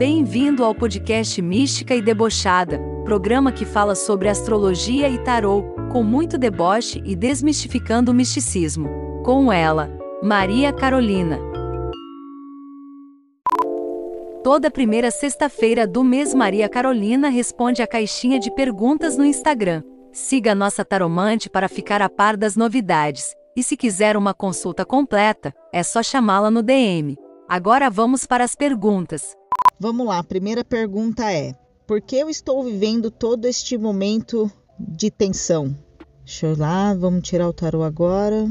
Bem-vindo ao podcast Mística e Debochada, programa que fala sobre astrologia e tarô, com muito deboche e desmistificando o misticismo. Com ela, Maria Carolina. Toda primeira sexta-feira do mês, Maria Carolina responde a caixinha de perguntas no Instagram. Siga nossa taromante para ficar a par das novidades. E se quiser uma consulta completa, é só chamá-la no DM. Agora vamos para as perguntas. Vamos lá, a primeira pergunta é: por que eu estou vivendo todo este momento de tensão? Deixa eu lá, vamos tirar o tarô agora.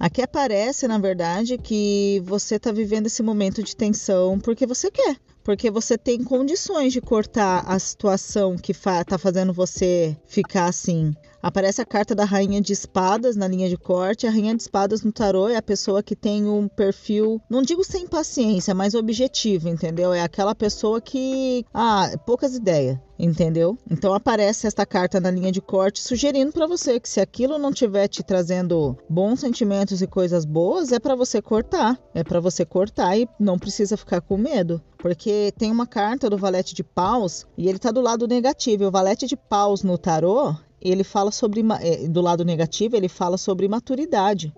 Aqui aparece, na verdade, que você está vivendo esse momento de tensão porque você quer, porque você tem condições de cortar a situação que está fa fazendo você ficar assim. Aparece a carta da Rainha de Espadas na linha de corte. A Rainha de Espadas no tarô é a pessoa que tem um perfil, não digo sem paciência, mas objetivo, entendeu? É aquela pessoa que. Ah, poucas ideias entendeu? Então aparece esta carta na linha de corte sugerindo para você que se aquilo não estiver te trazendo bons sentimentos e coisas boas, é para você cortar, é para você cortar e não precisa ficar com medo, porque tem uma carta do valete de paus e ele tá do lado negativo. O valete de paus no tarô ele fala sobre, é, do lado negativo, ele fala sobre maturidade.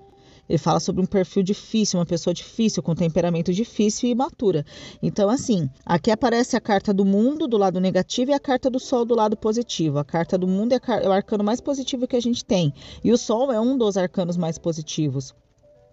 Ele fala sobre um perfil difícil, uma pessoa difícil, com temperamento difícil e imatura. Então, assim, aqui aparece a carta do mundo do lado negativo e a carta do sol do lado positivo. A carta do mundo é, é o arcano mais positivo que a gente tem. E o sol é um dos arcanos mais positivos.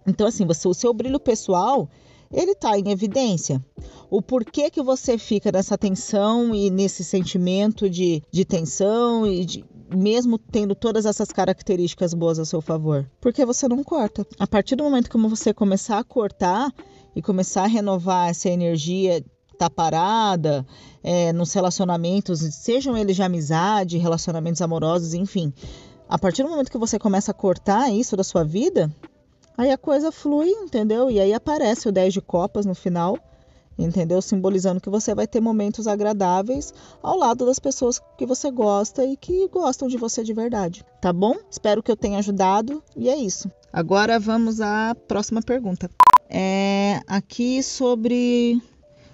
Então, assim, você, o seu brilho pessoal ele está em evidência. O porquê que você fica nessa tensão e nesse sentimento de, de tensão e de, mesmo tendo todas essas características boas a seu favor? Porque você não corta. A partir do momento que você começar a cortar e começar a renovar essa energia tá parada é, nos relacionamentos, sejam eles de amizade, relacionamentos amorosos, enfim. A partir do momento que você começa a cortar isso da sua vida, aí a coisa flui, entendeu? E aí aparece o 10 de copas no final entendeu? Simbolizando que você vai ter momentos agradáveis ao lado das pessoas que você gosta e que gostam de você de verdade, tá bom? Espero que eu tenha ajudado e é isso. Agora vamos à próxima pergunta. É aqui sobre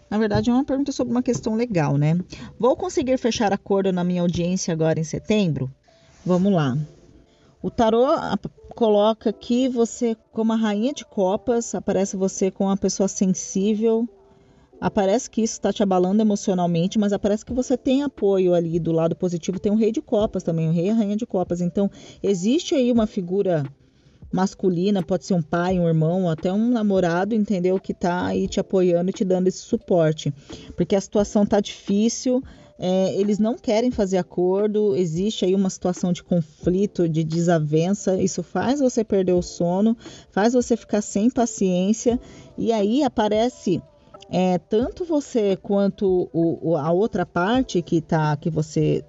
na verdade, é uma pergunta sobre uma questão legal, né? Vou conseguir fechar acordo na minha audiência agora em setembro? Vamos lá. O tarô coloca aqui você como a rainha de copas, aparece você com uma pessoa sensível, Aparece que isso está te abalando emocionalmente, mas aparece que você tem apoio ali do lado positivo. Tem o rei de copas também, o rei e a rainha de copas. Então, existe aí uma figura masculina, pode ser um pai, um irmão, até um namorado, entendeu? Que tá aí te apoiando e te dando esse suporte. Porque a situação tá difícil, é, eles não querem fazer acordo, existe aí uma situação de conflito, de desavença, isso faz você perder o sono, faz você ficar sem paciência, e aí aparece é, tanto você quanto o, a outra parte que tá que você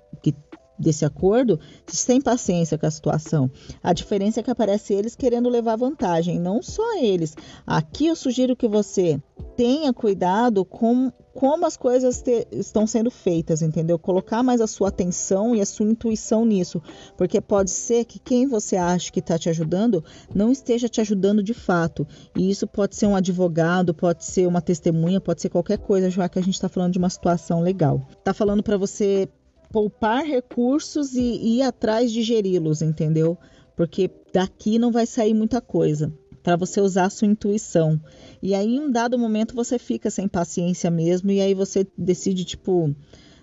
desse acordo sem paciência com a situação. A diferença é que aparece eles querendo levar vantagem, não só eles. Aqui eu sugiro que você tenha cuidado com como as coisas te, estão sendo feitas, entendeu? Colocar mais a sua atenção e a sua intuição nisso, porque pode ser que quem você acha que está te ajudando não esteja te ajudando de fato. E isso pode ser um advogado, pode ser uma testemunha, pode ser qualquer coisa, já que a gente está falando de uma situação legal. Tá falando para você poupar recursos e ir atrás de geri-los, entendeu? Porque daqui não vai sair muita coisa para você usar a sua intuição. E aí, em um dado momento, você fica sem paciência mesmo, e aí você decide, tipo,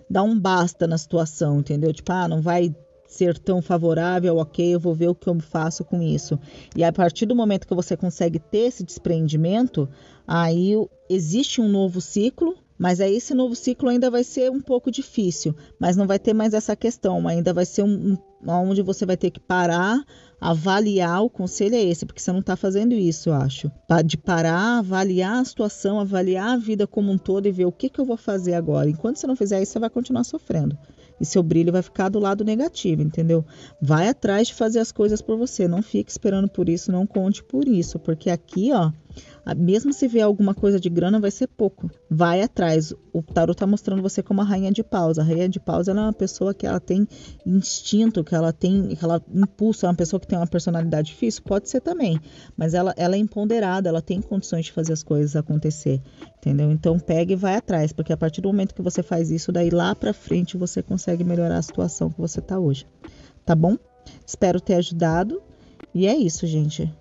dar um basta na situação, entendeu? Tipo, ah, não vai ser tão favorável, ok, eu vou ver o que eu faço com isso. E a partir do momento que você consegue ter esse desprendimento, aí existe um novo ciclo, mas aí esse novo ciclo ainda vai ser um pouco difícil, mas não vai ter mais essa questão, ainda vai ser um, um onde você vai ter que parar, avaliar, o conselho é esse, porque você não está fazendo isso, eu acho. De parar, avaliar a situação, avaliar a vida como um todo e ver o que, que eu vou fazer agora. Enquanto você não fizer isso, você vai continuar sofrendo. E seu brilho vai ficar do lado negativo, entendeu? Vai atrás de fazer as coisas por você. Não fique esperando por isso, não conte por isso, porque aqui, ó, mesmo se vier alguma coisa de grana, vai ser pouco. Vai atrás. O tarot tá mostrando você como a rainha de paus. A rainha de paus é uma pessoa que ela tem instinto, que ela tem, que ela impulsa, é uma pessoa que tem uma personalidade difícil, pode ser também, mas ela, ela é empoderada, ela tem condições de fazer as coisas acontecer, entendeu? Então pega e vai atrás, porque a partir do momento que você faz isso, daí lá para frente você consegue melhorar a situação que você tá hoje. Tá bom? Espero ter ajudado. E é isso, gente.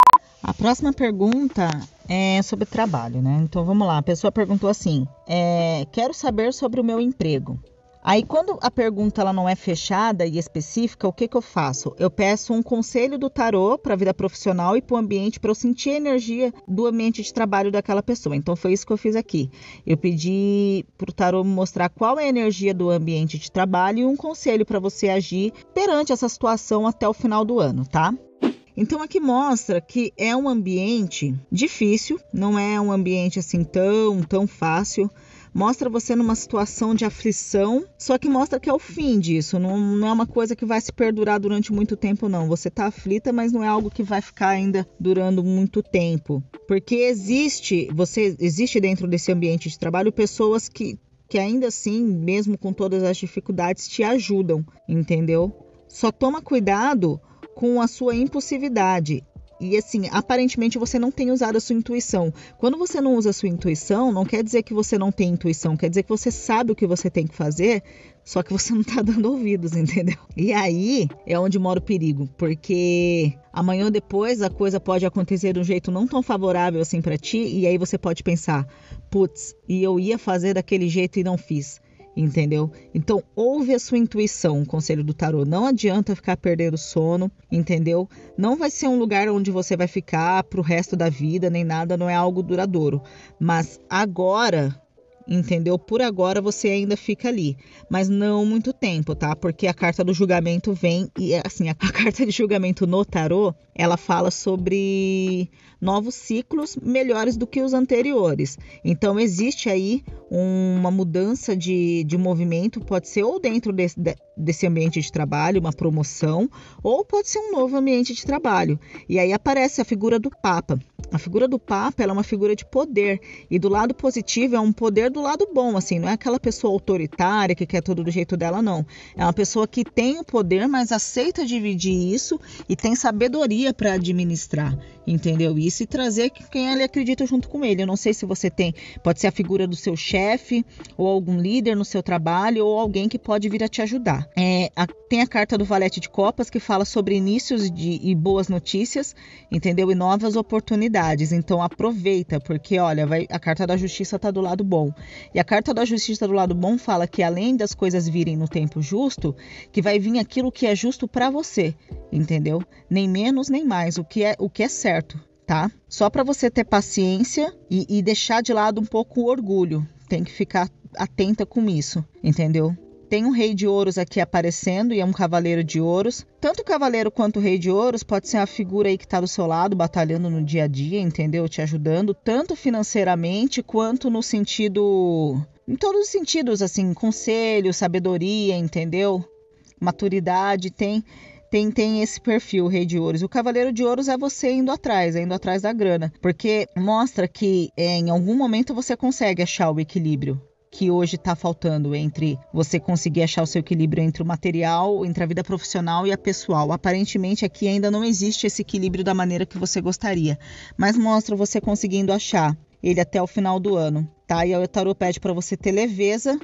A próxima pergunta é sobre trabalho, né? Então vamos lá. A pessoa perguntou assim: é, quero saber sobre o meu emprego. Aí, quando a pergunta ela não é fechada e específica, o que, que eu faço? Eu peço um conselho do tarô para a vida profissional e para o ambiente, para eu sentir a energia do ambiente de trabalho daquela pessoa. Então, foi isso que eu fiz aqui. Eu pedi para o tarô mostrar qual é a energia do ambiente de trabalho e um conselho para você agir perante essa situação até o final do ano, tá? Então aqui mostra que é um ambiente difícil, não é um ambiente assim tão, tão fácil. Mostra você numa situação de aflição, só que mostra que é o fim disso, não, não é uma coisa que vai se perdurar durante muito tempo, não. Você tá aflita, mas não é algo que vai ficar ainda durando muito tempo. Porque existe, você existe dentro desse ambiente de trabalho pessoas que, que ainda assim, mesmo com todas as dificuldades, te ajudam, entendeu? Só toma cuidado com a sua impulsividade. E assim, aparentemente você não tem usado a sua intuição. Quando você não usa a sua intuição, não quer dizer que você não tem intuição, quer dizer que você sabe o que você tem que fazer, só que você não tá dando ouvidos, entendeu? E aí é onde mora o perigo, porque amanhã ou depois a coisa pode acontecer de um jeito não tão favorável assim para ti, e aí você pode pensar, putz, e eu ia fazer daquele jeito e não fiz entendeu? Então, ouve a sua intuição, o conselho do tarô. Não adianta ficar perdendo sono, entendeu? Não vai ser um lugar onde você vai ficar pro resto da vida, nem nada, não é algo duradouro. Mas agora, entendeu? Por agora você ainda fica ali, mas não muito tempo, tá? Porque a carta do julgamento vem e assim, a, carta de julgamento no tarô, ela fala sobre novos ciclos melhores do que os anteriores. Então existe aí uma mudança de, de movimento, pode ser ou dentro desse, desse ambiente de trabalho, uma promoção, ou pode ser um novo ambiente de trabalho. E aí aparece a figura do Papa. A figura do Papa é uma figura de poder e do lado positivo é um poder do lado bom, assim, não é aquela pessoa autoritária que quer tudo do jeito dela, não. É uma pessoa que tem o poder, mas aceita dividir isso e tem sabedoria para administrar, entendeu? Isso e trazer quem ele acredita junto com ele. Eu não sei se você tem, pode ser a figura do seu chefe ou algum líder no seu trabalho ou alguém que pode vir a te ajudar. É, a, tem a carta do Valete de Copas que fala sobre inícios de, e boas notícias, entendeu? E novas oportunidades então aproveita, porque olha, vai, a carta da justiça está do lado bom. E a carta da justiça do lado bom fala que além das coisas virem no tempo justo, que vai vir aquilo que é justo para você, entendeu? Nem menos nem mais, o que é o que é certo, tá? Só para você ter paciência e, e deixar de lado um pouco o orgulho. Tem que ficar atenta com isso, entendeu? Tem um rei de ouros aqui aparecendo e é um cavaleiro de ouros. Tanto o cavaleiro quanto o rei de ouros pode ser a figura aí que está do seu lado, batalhando no dia a dia, entendeu? Te ajudando, tanto financeiramente quanto no sentido. Em todos os sentidos, assim, conselho, sabedoria, entendeu? Maturidade, tem tem, tem esse perfil, Rei de Ouros. O Cavaleiro de Ouros é você indo atrás, é indo atrás da grana. Porque mostra que é, em algum momento você consegue achar o equilíbrio que hoje está faltando entre você conseguir achar o seu equilíbrio entre o material, entre a vida profissional e a pessoal. Aparentemente aqui ainda não existe esse equilíbrio da maneira que você gostaria, mas mostra você conseguindo achar ele até o final do ano, tá? E o tarot pede para você ter leveza,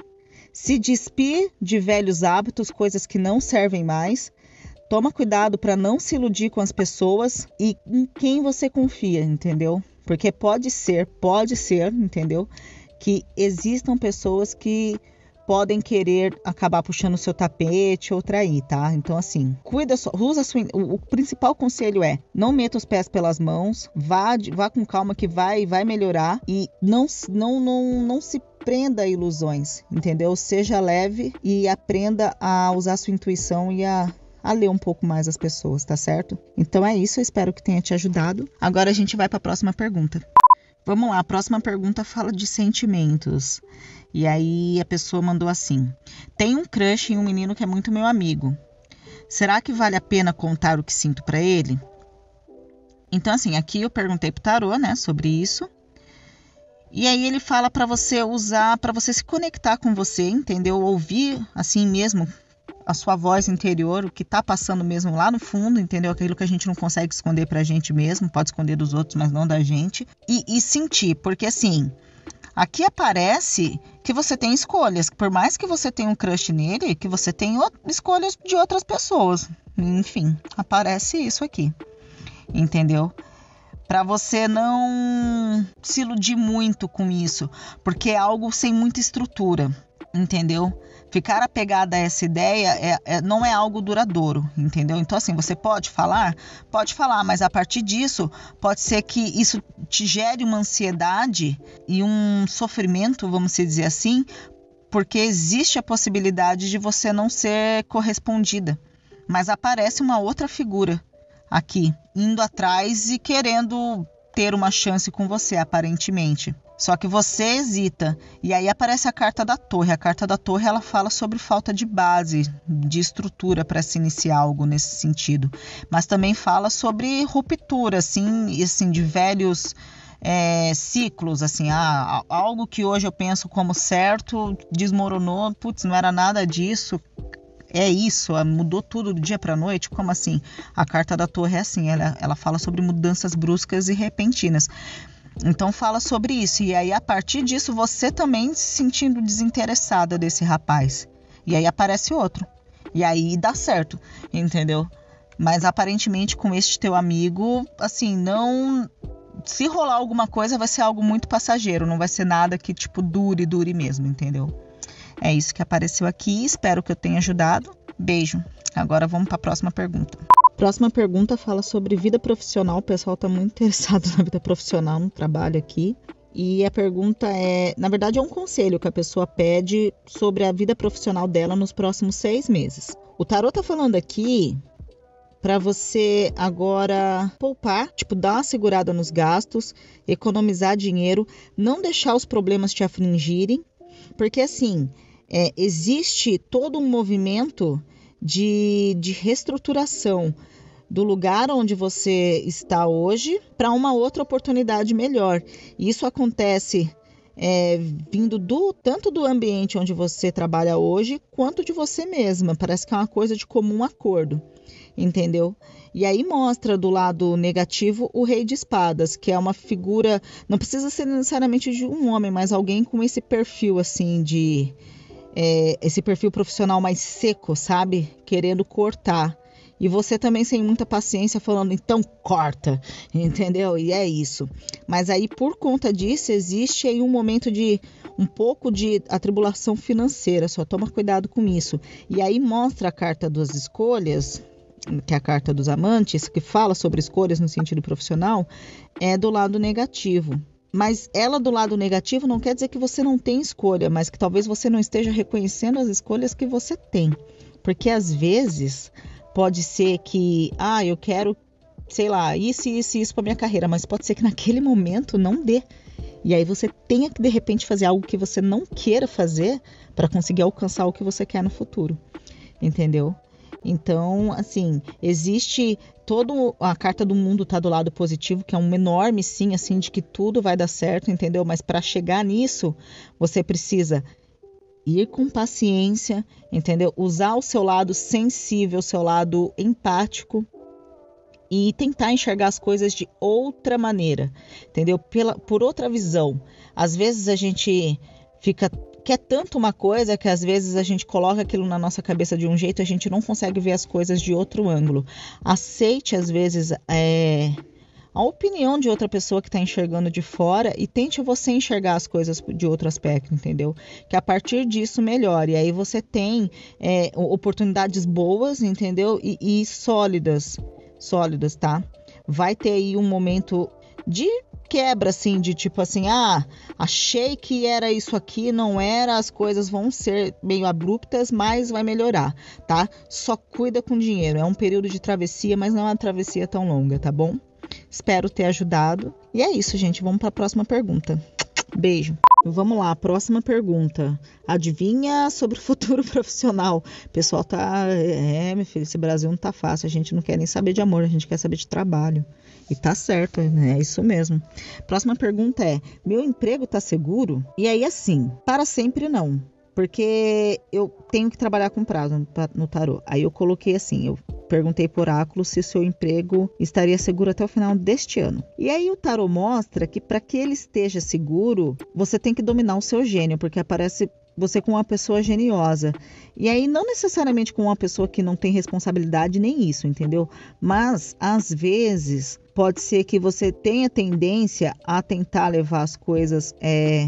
se despir de velhos hábitos, coisas que não servem mais. Toma cuidado para não se iludir com as pessoas e em quem você confia, entendeu? Porque pode ser, pode ser, entendeu? que existam pessoas que podem querer acabar puxando o seu tapete ou trair, tá? Então, assim, cuida só, usa sua. O, principal conselho é não meta os pés pelas mãos, vá, vá com calma que vai, vai melhorar e não, não, não, não se prenda a ilusões, entendeu? Seja leve e aprenda a usar sua intuição e a a ler um pouco mais as pessoas, tá certo? Então é isso, eu espero que tenha te ajudado. Agora a gente vai para a próxima pergunta. Vamos lá, a próxima pergunta fala de sentimentos. E aí a pessoa mandou assim: Tem um crush em um menino que é muito meu amigo. Será que vale a pena contar o que sinto para ele? Então, assim, aqui eu perguntei pro tarô, né, sobre isso. E aí ele fala para você usar, para você se conectar com você, entendeu? Ouvir assim mesmo a sua voz interior, o que tá passando mesmo lá no fundo, entendeu? Aquilo que a gente não consegue esconder pra gente mesmo, pode esconder dos outros, mas não da gente. E, e sentir, porque assim, aqui aparece que você tem escolhas, por mais que você tenha um crush nele, que você tem escolhas de outras pessoas. Enfim, aparece isso aqui. Entendeu? para você não se iludir muito com isso, porque é algo sem muita estrutura, entendeu? Ficar apegada a essa ideia é, é, não é algo duradouro, entendeu? Então, assim, você pode falar? Pode falar, mas a partir disso, pode ser que isso te gere uma ansiedade e um sofrimento, vamos dizer assim, porque existe a possibilidade de você não ser correspondida. Mas aparece uma outra figura aqui, indo atrás e querendo ter uma chance com você, aparentemente. Só que você hesita. E aí aparece a carta da torre. A carta da torre ela fala sobre falta de base, de estrutura para se iniciar algo nesse sentido. Mas também fala sobre ruptura, assim, assim de velhos é, ciclos, assim, ah, algo que hoje eu penso como certo desmoronou, putz, não era nada disso, é isso, mudou tudo do dia para noite? Como assim? A carta da torre é assim, ela, ela fala sobre mudanças bruscas e repentinas. Então fala sobre isso. E aí, a partir disso, você também se sentindo desinteressada desse rapaz. E aí aparece outro. E aí dá certo, entendeu? Mas aparentemente com este teu amigo, assim, não. Se rolar alguma coisa, vai ser algo muito passageiro, não vai ser nada que, tipo, dure, dure mesmo, entendeu? É isso que apareceu aqui. Espero que eu tenha ajudado. Beijo. Agora vamos para a próxima pergunta. Próxima pergunta fala sobre vida profissional. O pessoal está muito interessado na vida profissional, no trabalho aqui. E a pergunta é, na verdade, é um conselho que a pessoa pede sobre a vida profissional dela nos próximos seis meses. O tarot tá falando aqui para você agora poupar, tipo, dar uma segurada nos gastos, economizar dinheiro, não deixar os problemas te afligirem, porque assim, é, existe todo um movimento de, de reestruturação do lugar onde você está hoje para uma outra oportunidade melhor. Isso acontece é, vindo do tanto do ambiente onde você trabalha hoje quanto de você mesma. Parece que é uma coisa de comum acordo, entendeu? E aí mostra do lado negativo o rei de espadas, que é uma figura, não precisa ser necessariamente de um homem, mas alguém com esse perfil assim de é, esse perfil profissional mais seco, sabe? Querendo cortar. E você também sem muita paciência falando, então corta, entendeu? E é isso. Mas aí, por conta disso, existe aí um momento de um pouco de atribulação financeira, só toma cuidado com isso. E aí mostra a carta das escolhas, que é a carta dos amantes, que fala sobre escolhas no sentido profissional, é do lado negativo. Mas ela do lado negativo não quer dizer que você não tem escolha, mas que talvez você não esteja reconhecendo as escolhas que você tem. Porque às vezes pode ser que, ah, eu quero, sei lá, isso, isso, isso para minha carreira, mas pode ser que naquele momento não dê. E aí você tenha que de repente fazer algo que você não queira fazer para conseguir alcançar o que você quer no futuro. Entendeu? Então, assim, existe todo a carta do mundo tá do lado positivo, que é um enorme sim, assim, de que tudo vai dar certo, entendeu? Mas para chegar nisso, você precisa ir com paciência, entendeu? Usar o seu lado sensível, o seu lado empático e tentar enxergar as coisas de outra maneira, entendeu? Pela, por outra visão. Às vezes a gente fica quer tanto uma coisa que às vezes a gente coloca aquilo na nossa cabeça de um jeito, a gente não consegue ver as coisas de outro ângulo. Aceite às vezes é, a opinião de outra pessoa que está enxergando de fora e tente você enxergar as coisas de outro aspecto, entendeu? Que a partir disso melhore. E aí você tem é, oportunidades boas, entendeu? E, e sólidas, sólidas, tá? Vai ter aí um momento de quebra assim de tipo assim, ah, achei que era isso aqui, não era, as coisas vão ser meio abruptas, mas vai melhorar, tá? Só cuida com dinheiro. É um período de travessia, mas não é uma travessia tão longa, tá bom? Espero ter ajudado. E é isso, gente. Vamos para a próxima pergunta. Beijo. Vamos lá, próxima pergunta. Adivinha sobre o futuro profissional? Pessoal tá. É, meu filho, esse Brasil não tá fácil. A gente não quer nem saber de amor, a gente quer saber de trabalho. E tá certo, né? É isso mesmo. Próxima pergunta é: meu emprego tá seguro? E aí, assim, para sempre não. Porque eu tenho que trabalhar com prazo no tarô. Aí eu coloquei assim, eu perguntei por oráculo se o seu emprego estaria seguro até o final deste ano. E aí o tarô mostra que para que ele esteja seguro, você tem que dominar o seu gênio, porque aparece você com uma pessoa geniosa. E aí, não necessariamente com uma pessoa que não tem responsabilidade, nem isso, entendeu? Mas, às vezes, pode ser que você tenha tendência a tentar levar as coisas é,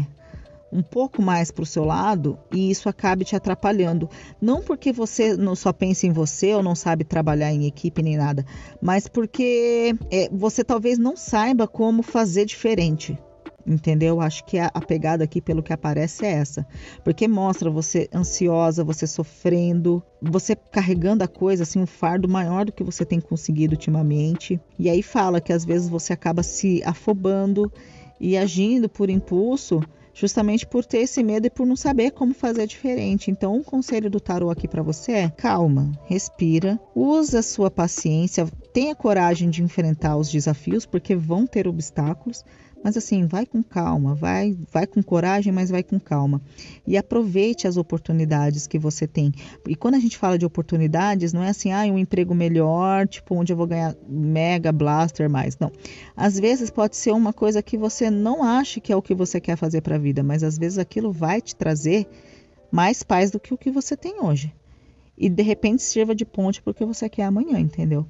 um pouco mais para o seu lado e isso acabe te atrapalhando. Não porque você não só pensa em você ou não sabe trabalhar em equipe nem nada, mas porque é, você talvez não saiba como fazer diferente. Entendeu? Acho que a, a pegada aqui, pelo que aparece, é essa. Porque mostra você ansiosa, você sofrendo, você carregando a coisa, assim, um fardo maior do que você tem conseguido ultimamente. E aí fala que às vezes você acaba se afobando e agindo por impulso justamente por ter esse medo e por não saber como fazer diferente. Então, um conselho do tarô aqui para você é: calma, respira, usa sua paciência, tenha coragem de enfrentar os desafios, porque vão ter obstáculos, mas assim, vai com calma, vai, vai com coragem, mas vai com calma. E aproveite as oportunidades que você tem. E quando a gente fala de oportunidades, não é assim, ah, um emprego melhor, tipo, onde eu vou ganhar mega blaster mais. Não. Às vezes pode ser uma coisa que você não acha que é o que você quer fazer para a vida, mas às vezes aquilo vai te trazer mais paz do que o que você tem hoje. E de repente sirva de ponte porque você quer amanhã, entendeu?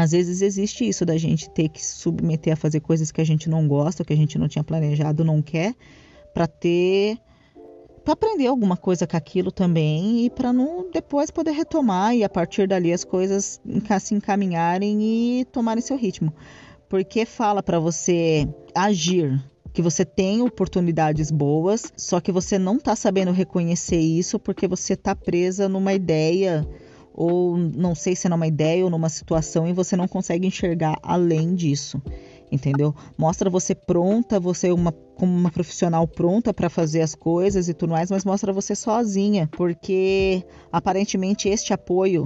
Às vezes existe isso da gente ter que submeter a fazer coisas que a gente não gosta, que a gente não tinha planejado, não quer, para ter para aprender alguma coisa com aquilo também e para não depois poder retomar e a partir dali as coisas se encaminharem e tomarem seu ritmo. Porque fala para você agir, que você tem oportunidades boas, só que você não está sabendo reconhecer isso porque você está presa numa ideia ou não sei se é numa ideia ou numa situação e você não consegue enxergar além disso. Entendeu? Mostra você pronta, você uma, como uma profissional pronta para fazer as coisas e tudo mais, mas mostra você sozinha, porque aparentemente este apoio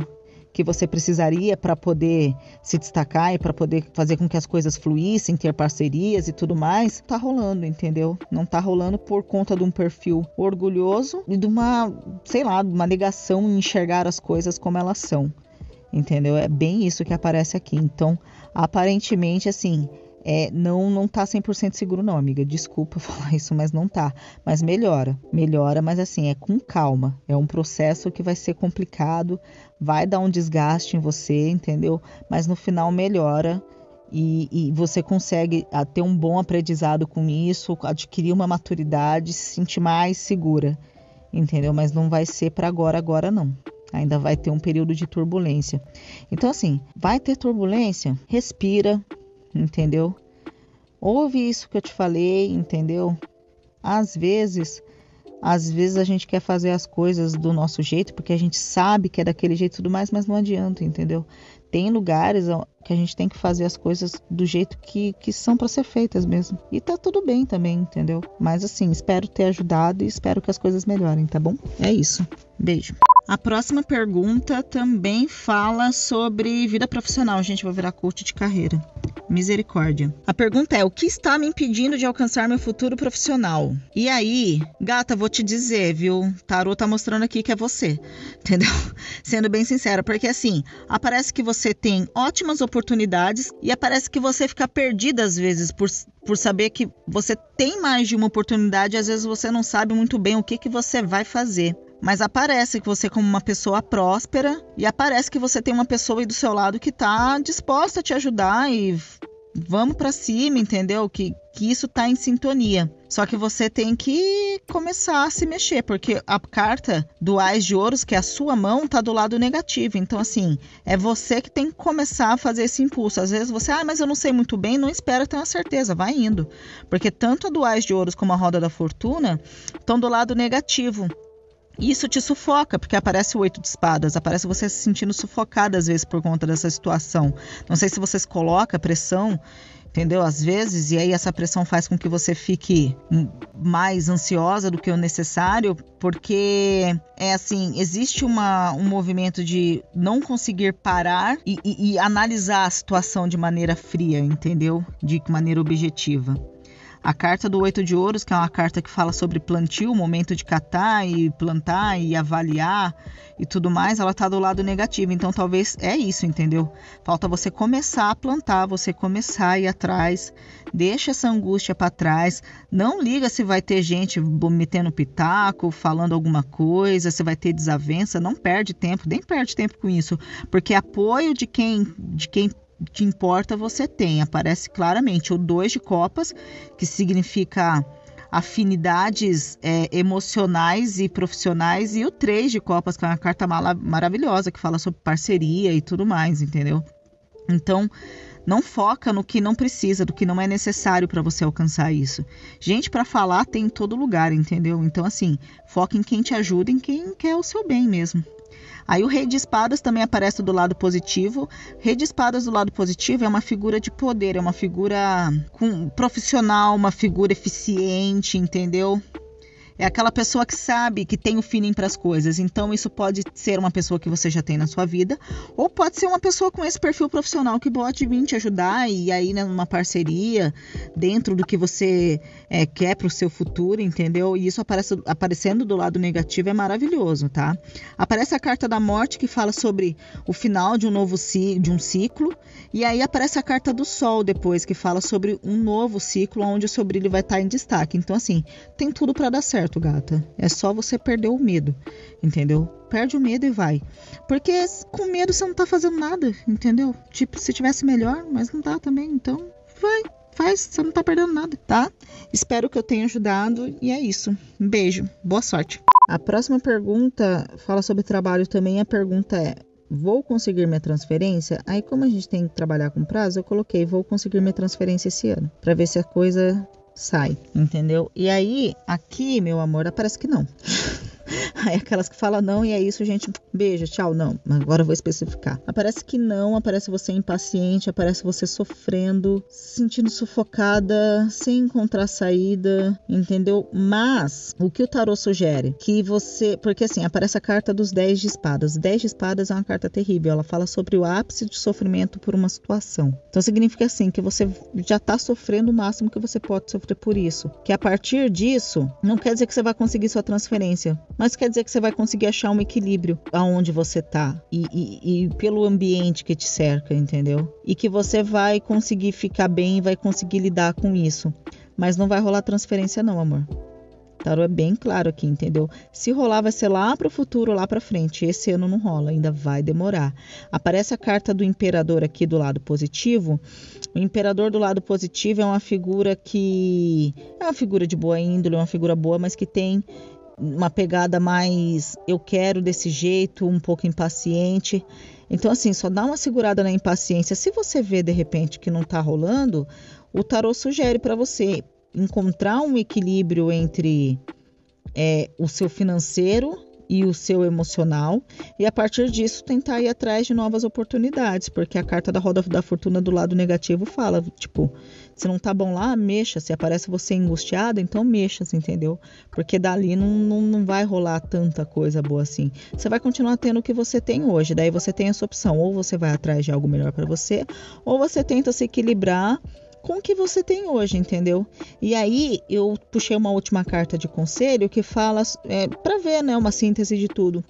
que você precisaria para poder se destacar e para poder fazer com que as coisas fluíssem, ter parcerias e tudo mais, tá rolando, entendeu? Não tá rolando por conta de um perfil orgulhoso e de uma, sei lá, uma negação em enxergar as coisas como elas são. Entendeu? É bem isso que aparece aqui. Então, aparentemente, assim, é, não não tá 100% seguro não, amiga. Desculpa falar isso, mas não tá. Mas melhora, melhora, mas assim, é com calma. É um processo que vai ser complicado, vai dar um desgaste em você, entendeu? Mas no final melhora e, e você consegue ah, ter um bom aprendizado com isso, adquirir uma maturidade, se sentir mais segura, entendeu? Mas não vai ser para agora, agora não. Ainda vai ter um período de turbulência. Então, assim, vai ter turbulência? Respira, entendeu? Ouve isso que eu te falei, entendeu? Às vezes, às vezes a gente quer fazer as coisas do nosso jeito porque a gente sabe que é daquele jeito e tudo mais, mas não adianta, entendeu? Tem lugares que a gente tem que fazer as coisas do jeito que, que são para ser feitas mesmo. E tá tudo bem também, entendeu? Mas assim, espero ter ajudado e espero que as coisas melhorem, tá bom? É isso. Beijo. A próxima pergunta também fala sobre vida profissional. Gente, vou virar coach de carreira. Misericórdia. A pergunta é: o que está me impedindo de alcançar meu futuro profissional? E aí, gata, vou te dizer, viu? Tarô tá mostrando aqui que é você. Entendeu? Sendo bem sincera, porque assim, aparece que você tem ótimas oportunidades e aparece que você fica perdida às vezes por, por saber que você tem mais de uma oportunidade, às vezes você não sabe muito bem o que, que você vai fazer. Mas aparece que você como uma pessoa próspera e aparece que você tem uma pessoa aí do seu lado que está disposta a te ajudar e vamos para cima, entendeu? Que, que isso tá em sintonia. Só que você tem que começar a se mexer, porque a carta do Ais de Ouros, que é a sua mão, tá do lado negativo. Então, assim, é você que tem que começar a fazer esse impulso. Às vezes você, ah, mas eu não sei muito bem, não espera ter uma certeza, vai indo. Porque tanto a do Ais de Ouros como a Roda da Fortuna estão do lado negativo. Isso te sufoca, porque aparece o oito de espadas, aparece você se sentindo sufocada às vezes por conta dessa situação. Não sei se você se coloca pressão entendeu? Às vezes, e aí essa pressão faz com que você fique mais ansiosa do que o necessário, porque é assim, existe uma, um movimento de não conseguir parar e, e, e analisar a situação de maneira fria, entendeu? De maneira objetiva. A carta do oito de ouros, que é uma carta que fala sobre plantio, momento de catar e plantar e avaliar e tudo mais, ela tá do lado negativo. Então talvez é isso, entendeu? Falta você começar a plantar, você começar a ir atrás, deixa essa angústia para trás, não liga se vai ter gente metendo pitaco, falando alguma coisa, se vai ter desavença, não perde tempo, nem perde tempo com isso, porque apoio de quem de quem que importa você tem. Aparece claramente o dois de copas, que significa afinidades é, emocionais e profissionais, e o três de copas, que é uma carta maravilhosa, que fala sobre parceria e tudo mais, entendeu? Então, não foca no que não precisa, do que não é necessário para você alcançar isso. Gente para falar tem em todo lugar, entendeu? Então, assim, foca em quem te ajuda, em quem quer o seu bem mesmo. Aí o rei de espadas também aparece do lado positivo. Rei de espadas do lado positivo é uma figura de poder, é uma figura com, profissional, uma figura eficiente, entendeu? É aquela pessoa que sabe, que tem o feeling para as coisas. Então, isso pode ser uma pessoa que você já tem na sua vida, ou pode ser uma pessoa com esse perfil profissional que pode vir te ajudar e aí né, numa parceria dentro do que você é, quer para o seu futuro, entendeu? E isso aparece, aparecendo do lado negativo é maravilhoso, tá? Aparece a carta da morte que fala sobre o final de um novo de um ciclo, e aí aparece a carta do sol depois que fala sobre um novo ciclo onde o seu brilho vai estar em destaque. Então, assim, tem tudo para dar certo certo, gata. É só você perder o medo, entendeu? Perde o medo e vai. Porque com medo você não tá fazendo nada, entendeu? Tipo, se tivesse melhor, mas não tá também. Então, vai, faz, você não tá perdendo nada, tá? Espero que eu tenha ajudado e é isso. Um beijo, boa sorte. A próxima pergunta fala sobre trabalho também. A pergunta é: vou conseguir minha transferência? Aí, como a gente tem que trabalhar com prazo, eu coloquei vou conseguir minha transferência esse ano, para ver se a coisa sai, entendeu? E aí, aqui, meu amor, parece que não. Aí aquelas que falam não e é isso, gente, beijo, tchau, não. Agora eu vou especificar. Aparece que não, aparece você impaciente, aparece você sofrendo, se sentindo sufocada, sem encontrar saída, entendeu? Mas o que o tarô sugere? Que você, porque assim, aparece a carta dos 10 de espadas. 10 de espadas é uma carta terrível, ela fala sobre o ápice de sofrimento por uma situação. Então significa assim que você já tá sofrendo o máximo que você pode sofrer por isso. Que a partir disso, não quer dizer que você vai conseguir sua transferência, mas quer dizer que você vai conseguir achar um equilíbrio aonde você tá e, e, e pelo ambiente que te cerca, entendeu? E que você vai conseguir ficar bem vai conseguir lidar com isso. Mas não vai rolar transferência, não, amor. Tarô é bem claro aqui, entendeu? Se rolar, vai ser lá para o futuro, lá para frente. Esse ano não rola, ainda vai demorar. Aparece a carta do imperador aqui do lado positivo. O imperador do lado positivo é uma figura que é uma figura de boa índole, uma figura boa, mas que tem uma pegada mais eu quero desse jeito, um pouco impaciente. Então, assim, só dá uma segurada na impaciência. Se você vê de repente que não está rolando, o tarô sugere para você encontrar um equilíbrio entre é, o seu financeiro e o seu emocional e a partir disso tentar ir atrás de novas oportunidades, porque a carta da roda da fortuna do lado negativo fala, tipo, se não tá bom lá, mexa. Se aparece você angustiada, então mexa, entendeu? Porque dali não, não, não vai rolar tanta coisa boa assim. Você vai continuar tendo o que você tem hoje. Daí você tem essa opção. Ou você vai atrás de algo melhor para você, ou você tenta se equilibrar com o que você tem hoje, entendeu? E aí eu puxei uma última carta de conselho que fala é, para ver, né, uma síntese de tudo.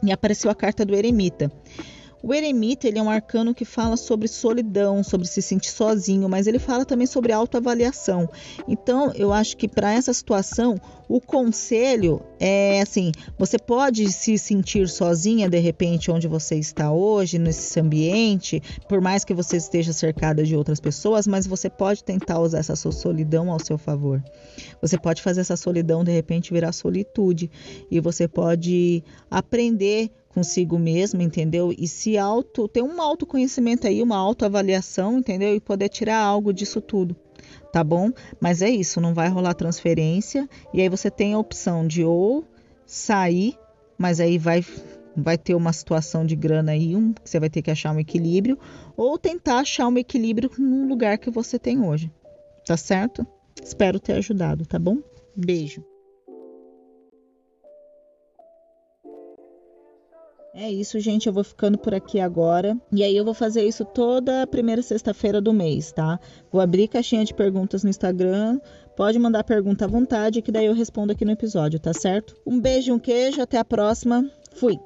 E apareceu a carta do eremita. O eremita ele é um arcano que fala sobre solidão, sobre se sentir sozinho, mas ele fala também sobre autoavaliação. Então, eu acho que para essa situação, o conselho é assim: você pode se sentir sozinha de repente onde você está hoje, nesse ambiente, por mais que você esteja cercada de outras pessoas, mas você pode tentar usar essa sua solidão ao seu favor. Você pode fazer essa solidão de repente virar solitude e você pode aprender consigo mesmo, entendeu? E se auto, ter um autoconhecimento aí, uma autoavaliação, entendeu? E poder tirar algo disso tudo, tá bom? Mas é isso, não vai rolar transferência e aí você tem a opção de ou sair, mas aí vai vai ter uma situação de grana aí, um, você vai ter que achar um equilíbrio, ou tentar achar um equilíbrio no lugar que você tem hoje. Tá certo? Espero ter ajudado, tá bom? Beijo. É isso, gente. Eu vou ficando por aqui agora. E aí eu vou fazer isso toda primeira sexta-feira do mês, tá? Vou abrir caixinha de perguntas no Instagram. Pode mandar pergunta à vontade, que daí eu respondo aqui no episódio, tá certo? Um beijo, um queijo, até a próxima. Fui!